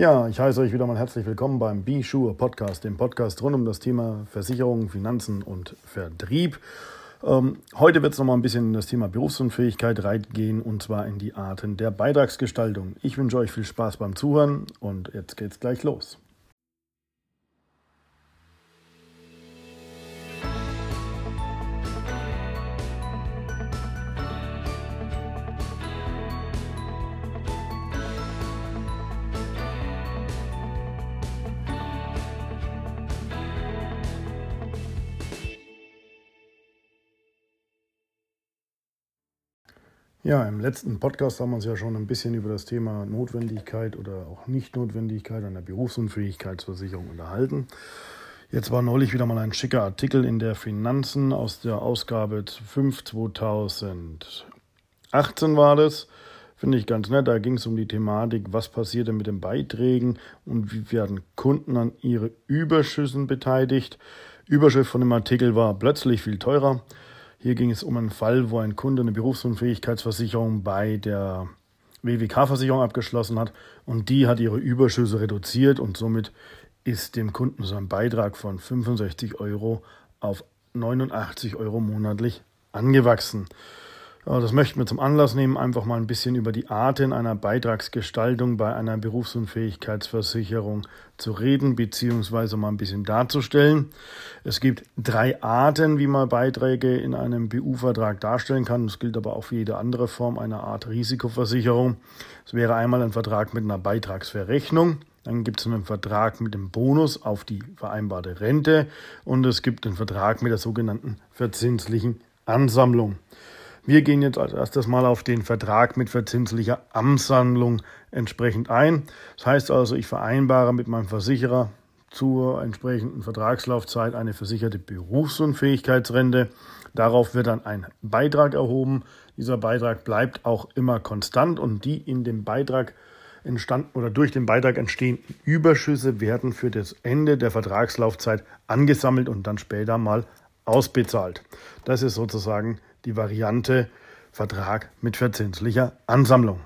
Ja, ich heiße euch wieder mal herzlich willkommen beim B-Sure Podcast, dem Podcast rund um das Thema Versicherung, Finanzen und Vertrieb. Ähm, heute wird es nochmal ein bisschen in das Thema Berufsunfähigkeit reingehen und zwar in die Arten der Beitragsgestaltung. Ich wünsche euch viel Spaß beim Zuhören und jetzt geht's gleich los. Ja, im letzten Podcast haben wir uns ja schon ein bisschen über das Thema Notwendigkeit oder auch Nichtnotwendigkeit einer Berufsunfähigkeitsversicherung unterhalten. Jetzt war neulich wieder mal ein schicker Artikel in der Finanzen aus der Ausgabe 5 2018 war das. Finde ich ganz nett. Da ging es um die Thematik, was passiert denn mit den Beiträgen und wie werden Kunden an ihre Überschüssen beteiligt. Überschrift von dem Artikel war plötzlich viel teurer. Hier ging es um einen Fall, wo ein Kunde eine Berufsunfähigkeitsversicherung bei der WWK-Versicherung abgeschlossen hat und die hat ihre Überschüsse reduziert und somit ist dem Kunden sein Beitrag von 65 Euro auf 89 Euro monatlich angewachsen. Das möchten wir zum Anlass nehmen, einfach mal ein bisschen über die Arten einer Beitragsgestaltung bei einer Berufsunfähigkeitsversicherung zu reden, beziehungsweise mal ein bisschen darzustellen. Es gibt drei Arten, wie man Beiträge in einem BU-Vertrag darstellen kann. Das gilt aber auch für jede andere Form einer Art Risikoversicherung. Es wäre einmal ein Vertrag mit einer Beitragsverrechnung. Dann gibt es einen Vertrag mit dem Bonus auf die vereinbarte Rente und es gibt einen Vertrag mit der sogenannten verzinslichen Ansammlung. Wir gehen jetzt als erstes mal auf den Vertrag mit verzinslicher Amtshandlung entsprechend ein. Das heißt also, ich vereinbare mit meinem Versicherer zur entsprechenden Vertragslaufzeit eine versicherte Berufsunfähigkeitsrente. Darauf wird dann ein Beitrag erhoben. Dieser Beitrag bleibt auch immer konstant und die in dem Beitrag entstanden oder durch den Beitrag entstehenden Überschüsse werden für das Ende der Vertragslaufzeit angesammelt und dann später mal ausbezahlt. Das ist sozusagen die Variante Vertrag mit verzinslicher Ansammlung.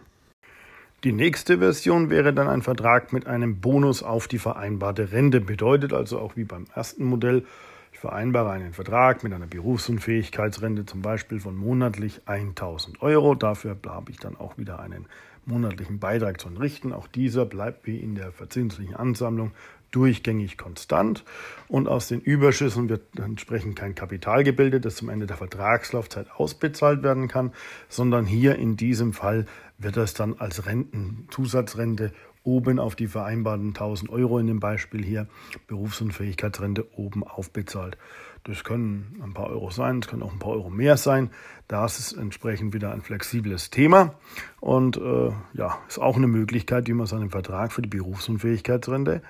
Die nächste Version wäre dann ein Vertrag mit einem Bonus auf die vereinbarte Rente. Bedeutet also auch wie beim ersten Modell, ich vereinbare einen Vertrag mit einer Berufsunfähigkeitsrente zum Beispiel von monatlich 1000 Euro. Dafür habe ich dann auch wieder einen monatlichen Beitrag zu entrichten. Auch dieser bleibt wie in der verzinslichen Ansammlung durchgängig konstant und aus den Überschüssen wird entsprechend kein Kapital gebildet, das zum Ende der Vertragslaufzeit ausbezahlt werden kann, sondern hier in diesem Fall wird das dann als Rentenzusatzrente oben auf die vereinbarten 1000 Euro in dem Beispiel hier Berufsunfähigkeitsrente oben aufbezahlt. Das können ein paar Euro sein, es können auch ein paar Euro mehr sein. Da ist entsprechend wieder ein flexibles Thema und äh, ja, ist auch eine Möglichkeit, wie man seinen Vertrag für die Berufsunfähigkeitsrente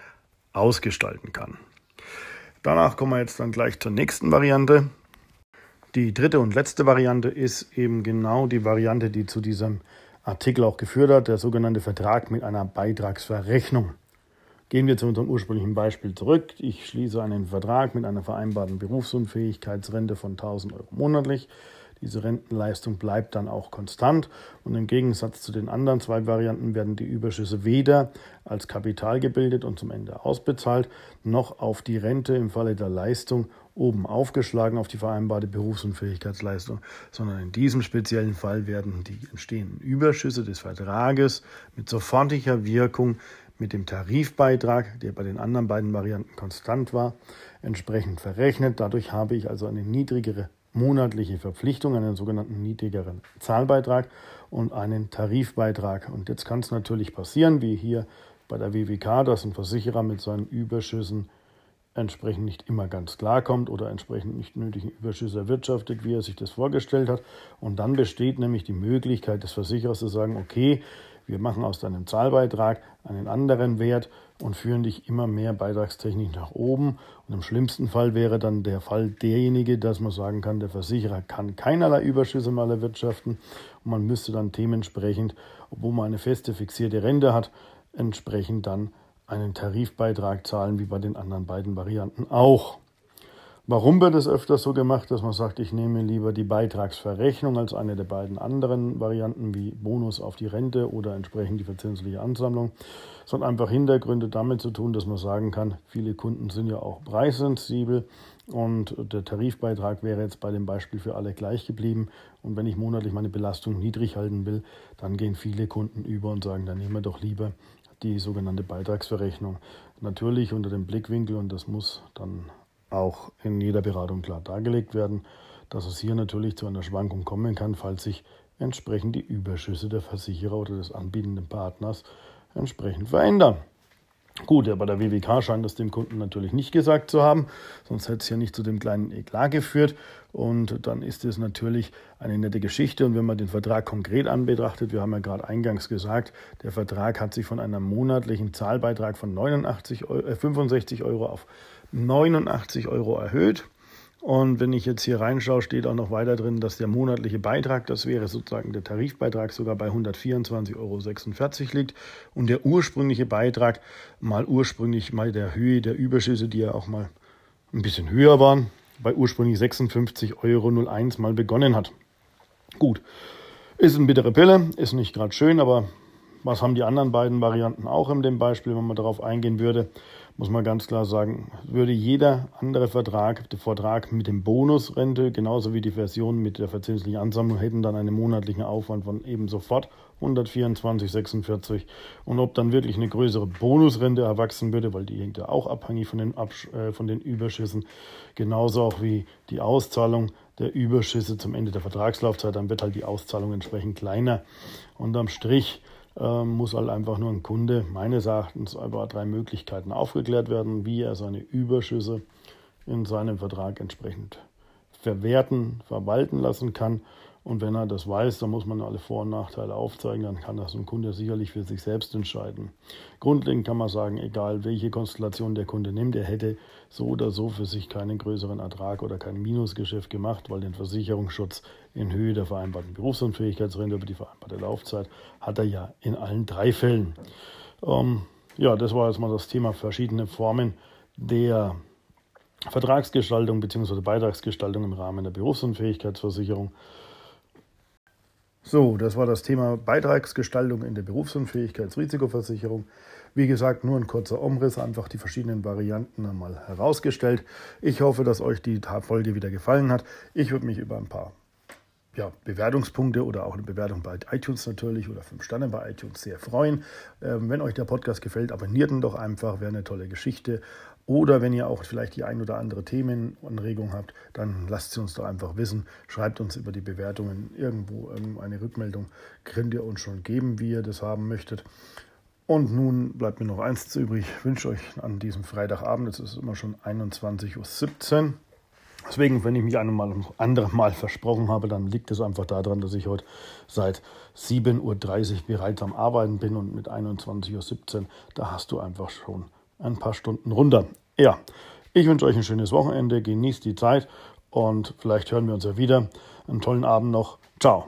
ausgestalten kann. Danach kommen wir jetzt dann gleich zur nächsten Variante. Die dritte und letzte Variante ist eben genau die Variante, die zu diesem Artikel auch geführt hat, der sogenannte Vertrag mit einer Beitragsverrechnung. Gehen wir zu unserem ursprünglichen Beispiel zurück. Ich schließe einen Vertrag mit einer vereinbarten Berufsunfähigkeitsrente von 1000 Euro monatlich. Diese Rentenleistung bleibt dann auch konstant und im Gegensatz zu den anderen zwei Varianten werden die Überschüsse weder als Kapital gebildet und zum Ende ausbezahlt, noch auf die Rente im Falle der Leistung oben aufgeschlagen auf die vereinbarte Berufsunfähigkeitsleistung, sondern in diesem speziellen Fall werden die entstehenden Überschüsse des Vertrages mit sofortiger Wirkung mit dem Tarifbeitrag, der bei den anderen beiden Varianten konstant war, entsprechend verrechnet. Dadurch habe ich also eine niedrigere monatliche Verpflichtung, einen sogenannten niedrigeren Zahlbeitrag und einen Tarifbeitrag. Und jetzt kann es natürlich passieren, wie hier bei der WWK, dass ein Versicherer mit seinen Überschüssen entsprechend nicht immer ganz klar kommt oder entsprechend nicht nötigen Überschüsse erwirtschaftet, wie er sich das vorgestellt hat. Und dann besteht nämlich die Möglichkeit des Versicherers zu sagen, okay, wir machen aus deinem Zahlbeitrag einen anderen Wert und führen dich immer mehr beitragstechnisch nach oben. Und im schlimmsten Fall wäre dann der Fall derjenige, dass man sagen kann, der Versicherer kann keinerlei Überschüsse mal erwirtschaften und man müsste dann dementsprechend, obwohl man eine feste fixierte Rente hat, entsprechend dann einen Tarifbeitrag zahlen, wie bei den anderen beiden Varianten auch. Warum wird es öfters so gemacht, dass man sagt, ich nehme lieber die Beitragsverrechnung als eine der beiden anderen Varianten wie Bonus auf die Rente oder entsprechend die verzinsliche Ansammlung? Es hat einfach Hintergründe damit zu tun, dass man sagen kann, viele Kunden sind ja auch preissensibel und der Tarifbeitrag wäre jetzt bei dem Beispiel für alle gleich geblieben. Und wenn ich monatlich meine Belastung niedrig halten will, dann gehen viele Kunden über und sagen, dann nehmen wir doch lieber die sogenannte Beitragsverrechnung. Natürlich unter dem Blickwinkel, und das muss dann auch in jeder Beratung klar dargelegt werden, dass es hier natürlich zu einer Schwankung kommen kann, falls sich entsprechend die Überschüsse der Versicherer oder des anbietenden Partners entsprechend verändern. Gut, aber der WWK scheint das dem Kunden natürlich nicht gesagt zu haben, sonst hätte es ja nicht zu dem kleinen Eklat geführt. Und dann ist es natürlich eine nette Geschichte. Und wenn man den Vertrag konkret anbetrachtet, wir haben ja gerade eingangs gesagt, der Vertrag hat sich von einem monatlichen Zahlbeitrag von 89 Euro, äh, 65 Euro auf 89 Euro erhöht. Und wenn ich jetzt hier reinschaue, steht auch noch weiter drin, dass der monatliche Beitrag, das wäre sozusagen der Tarifbeitrag, sogar bei 124,46 Euro liegt. Und der ursprüngliche Beitrag, mal ursprünglich mal der Höhe der Überschüsse, die ja auch mal ein bisschen höher waren, bei ursprünglich 56,01 Euro mal begonnen hat. Gut, ist eine bittere Pille, ist nicht gerade schön, aber was haben die anderen beiden Varianten auch in dem Beispiel, wenn man darauf eingehen würde? Muss man ganz klar sagen, würde jeder andere Vertrag, der Vertrag mit dem Bonusrente, genauso wie die Version mit der verzinslichen Ansammlung, hätten dann einen monatlichen Aufwand von eben sofort 124,46. Und ob dann wirklich eine größere Bonusrente erwachsen würde, weil die hängt ja auch abhängig von den, Absch äh, von den Überschüssen, genauso auch wie die Auszahlung der Überschüsse zum Ende der Vertragslaufzeit, dann wird halt die Auszahlung entsprechend kleiner. Unterm Strich ähm, muss halt einfach nur ein Kunde meines Erachtens über drei Möglichkeiten aufgeklärt werden, wie er seine Überschüsse in seinem Vertrag entsprechend verwerten, verwalten lassen kann und wenn er das weiß, dann muss man alle Vor- und Nachteile aufzeigen, dann kann das ein Kunde sicherlich für sich selbst entscheiden. Grundlegend kann man sagen, egal welche Konstellation der Kunde nimmt, er hätte so oder so für sich keinen größeren Ertrag oder kein Minusgeschäft gemacht, weil den Versicherungsschutz in Höhe der vereinbarten Berufsunfähigkeitsrente über die vereinbarte Laufzeit hat er ja in allen drei Fällen. Ähm, ja, das war jetzt mal das Thema verschiedene Formen der Vertragsgestaltung bzw. Beitragsgestaltung im Rahmen der Berufsunfähigkeitsversicherung. So, das war das Thema Beitragsgestaltung in der Berufsunfähigkeitsrisikoversicherung. Wie gesagt, nur ein kurzer Umriss, einfach die verschiedenen Varianten einmal herausgestellt. Ich hoffe, dass euch die Folge wieder gefallen hat. Ich würde mich über ein paar ja, Bewertungspunkte oder auch eine Bewertung bei iTunes natürlich oder fünf Sterne bei iTunes sehr freuen. Ähm, wenn euch der Podcast gefällt, abonniert ihn doch einfach, wäre eine tolle Geschichte. Oder wenn ihr auch vielleicht die ein oder andere Themenanregung habt, dann lasst sie uns doch einfach wissen. Schreibt uns über die Bewertungen irgendwo eine Rückmeldung. Könnt ihr uns schon geben, wie ihr das haben möchtet. Und nun bleibt mir noch eins übrig. Ich wünsche euch an diesem Freitagabend, es ist immer schon 21.17 Uhr. Deswegen, wenn ich mich ein anderes Mal versprochen habe, dann liegt es einfach daran, dass ich heute seit 7.30 Uhr bereits am Arbeiten bin und mit 21.17 Uhr, da hast du einfach schon ein paar Stunden runter. Ja, ich wünsche euch ein schönes Wochenende, genießt die Zeit und vielleicht hören wir uns ja wieder. Einen tollen Abend noch. Ciao.